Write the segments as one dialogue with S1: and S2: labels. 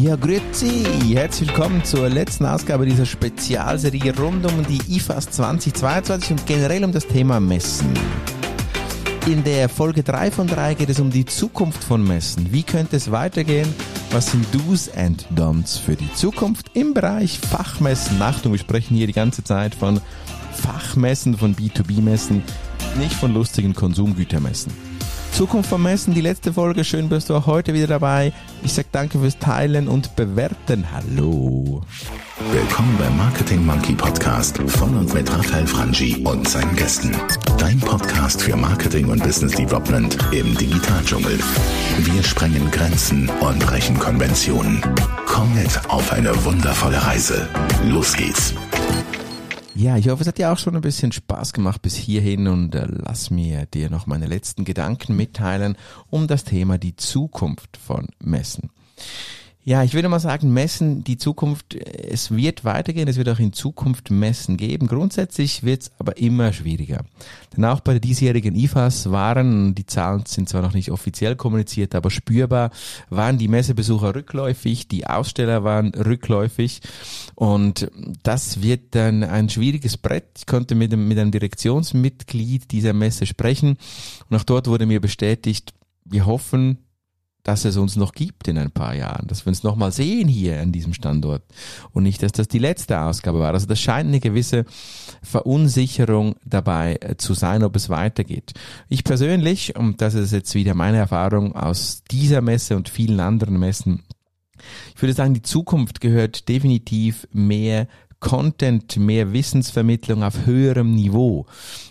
S1: Ja, grüezi! Herzlich willkommen zur letzten Ausgabe dieser Spezialserie rund um die IFAS 2022 und generell um das Thema Messen. In der Folge 3 von 3 geht es um die Zukunft von Messen. Wie könnte es weitergehen? Was sind Do's and Don'ts für die Zukunft im Bereich Fachmessen? Achtung, wir sprechen hier die ganze Zeit von Fachmessen, von B2B-Messen, nicht von lustigen Konsumgütermessen. Zukunft vom Messen, die letzte Folge. Schön bist du auch heute wieder dabei. Ich sag danke fürs Teilen und Bewerten. Hallo.
S2: Willkommen beim Marketing Monkey Podcast von und mit Raphael Frangi und seinen Gästen. Dein Podcast für Marketing und Business Development im Digitaldschungel. Wir sprengen Grenzen und brechen Konventionen. Komm mit auf eine wundervolle Reise. Los geht's.
S1: Ja, ich hoffe, es hat dir auch schon ein bisschen Spaß gemacht bis hierhin und äh, lass mir dir noch meine letzten Gedanken mitteilen um das Thema die Zukunft von Messen. Ja, ich würde mal sagen, Messen, die Zukunft, es wird weitergehen, es wird auch in Zukunft Messen geben. Grundsätzlich wird es aber immer schwieriger. Denn auch bei der diesjährigen IFAS waren, die Zahlen sind zwar noch nicht offiziell kommuniziert, aber spürbar, waren die Messebesucher rückläufig, die Aussteller waren rückläufig und das wird dann ein schwieriges Brett. Ich konnte mit, dem, mit einem Direktionsmitglied dieser Messe sprechen und auch dort wurde mir bestätigt, wir hoffen, dass es uns noch gibt in ein paar Jahren, dass wir uns noch mal sehen hier an diesem Standort und nicht, dass das die letzte Ausgabe war. Also das scheint eine gewisse Verunsicherung dabei äh, zu sein, ob es weitergeht. Ich persönlich, und das ist jetzt wieder meine Erfahrung aus dieser Messe und vielen anderen Messen, ich würde sagen, die Zukunft gehört definitiv mehr Content, mehr Wissensvermittlung auf höherem Niveau.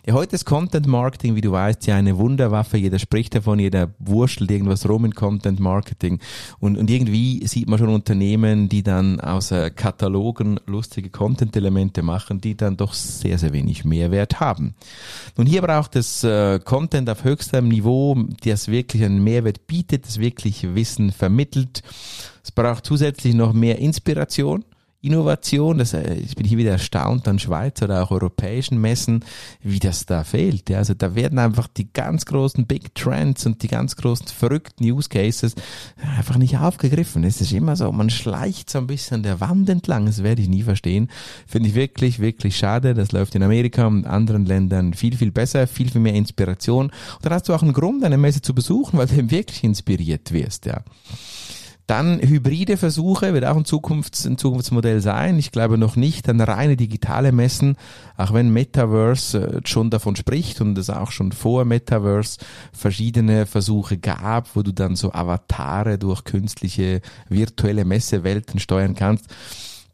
S1: Ja, heute ist Content Marketing, wie du weißt, ja eine Wunderwaffe. Jeder spricht davon, jeder wurschtelt irgendwas rum in Content Marketing. Und, und irgendwie sieht man schon Unternehmen, die dann aus Katalogen lustige Content-Elemente machen, die dann doch sehr, sehr wenig Mehrwert haben. Nun hier braucht es äh, Content auf höchstem Niveau, das wirklich einen Mehrwert bietet, das wirklich Wissen vermittelt. Es braucht zusätzlich noch mehr Inspiration. Innovation, das, äh, ich bin hier wieder erstaunt an Schweizer oder auch europäischen Messen, wie das da fehlt. Ja, also da werden einfach die ganz großen Big Trends und die ganz großen verrückten Use Cases einfach nicht aufgegriffen. Es ist immer so, man schleicht so ein bisschen der Wand entlang, das werde ich nie verstehen. Finde ich wirklich, wirklich schade. Das läuft in Amerika und anderen Ländern viel, viel besser, viel, viel mehr Inspiration. Und dann hast du auch einen Grund, eine Messe zu besuchen, weil du wirklich inspiriert wirst, ja. Dann hybride Versuche wird auch ein, Zukunfts-, ein Zukunftsmodell sein. Ich glaube noch nicht an reine digitale Messen, auch wenn Metaverse äh, schon davon spricht und es auch schon vor Metaverse verschiedene Versuche gab, wo du dann so Avatare durch künstliche virtuelle Messewelten steuern kannst.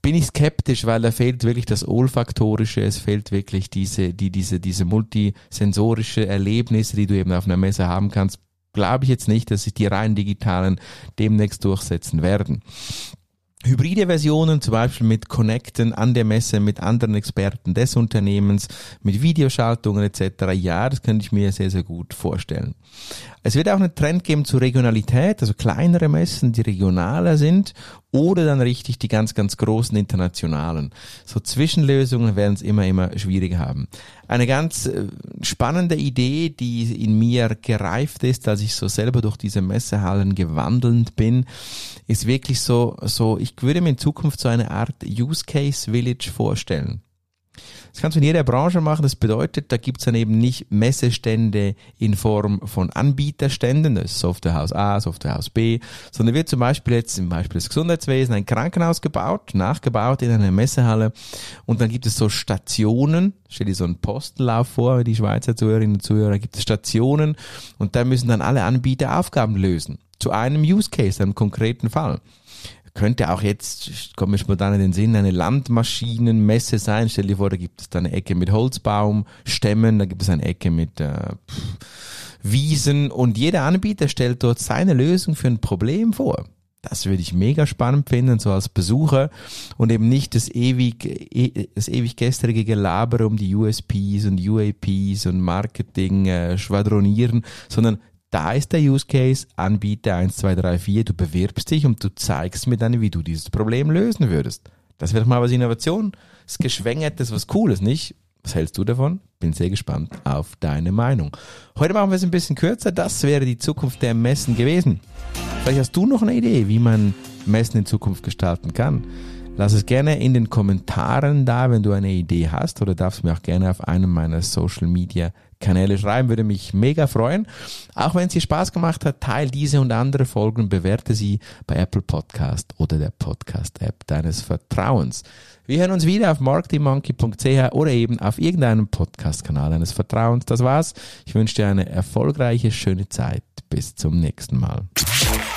S1: Bin ich skeptisch, weil da fehlt wirklich das Olfaktorische, es fehlt wirklich diese, die, diese, diese multisensorische Erlebnisse, die du eben auf einer Messe haben kannst glaube ich jetzt nicht, dass sich die rein digitalen demnächst durchsetzen werden. Hybride Versionen, zum Beispiel mit Connecten an der Messe mit anderen Experten des Unternehmens, mit Videoschaltungen etc. Ja, das könnte ich mir sehr, sehr gut vorstellen. Es wird auch einen Trend geben zur Regionalität, also kleinere Messen, die regionaler sind oder dann richtig die ganz, ganz großen internationalen. So Zwischenlösungen werden es immer, immer schwieriger haben. Eine ganz äh, spannende Idee, die in mir gereift ist, als ich so selber durch diese Messehallen gewandelt bin, ist wirklich so, so, ich würde mir in Zukunft so eine Art Use Case Village vorstellen. Das kannst du in jeder Branche machen. Das bedeutet, da gibt's dann eben nicht Messestände in Form von Anbieterständen, das ist Softwarehaus A, Softwarehaus B, sondern wird zum Beispiel jetzt im Beispiel des Gesundheitswesens ein Krankenhaus gebaut, nachgebaut in einer Messehalle. Und dann gibt es so Stationen, stell dir so einen Postenlauf vor, die Schweizer Zuhörerinnen und Zuhörer, gibt es Stationen. Und da müssen dann alle Anbieter Aufgaben lösen. Zu einem Use Case, einem konkreten Fall könnte auch jetzt, kommt mir spontan in den Sinn, eine Landmaschinenmesse sein. Stell dir vor, da gibt es da eine Ecke mit Holzbaumstämmen, da gibt es eine Ecke mit äh, Wiesen und jeder Anbieter stellt dort seine Lösung für ein Problem vor. Das würde ich mega spannend finden, so als Besucher und eben nicht das ewig, e, das ewig gestrige Gelaber um die USPs und UAPs und Marketing äh, schwadronieren, sondern da ist der Use Case, Anbieter 1, 2, 3, 4, du bewirbst dich und du zeigst mir dann, wie du dieses Problem lösen würdest. Das wäre doch mal was Innovation, das Geschwängertes, was Cooles, nicht? Was hältst du davon? Bin sehr gespannt auf deine Meinung. Heute machen wir es ein bisschen kürzer. Das wäre die Zukunft der Messen gewesen. Vielleicht hast du noch eine Idee, wie man Messen in Zukunft gestalten kann. Lass es gerne in den Kommentaren da, wenn du eine Idee hast oder darfst mir auch gerne auf einem meiner Social Media Kanäle schreiben, würde mich mega freuen. Auch wenn es dir Spaß gemacht hat, teil diese und andere Folgen, bewerte sie bei Apple Podcast oder der Podcast App deines Vertrauens. Wir hören uns wieder auf marketingmonkey.ch oder eben auf irgendeinem Podcast-Kanal deines Vertrauens. Das war's. Ich wünsche dir eine erfolgreiche, schöne Zeit. Bis zum nächsten Mal.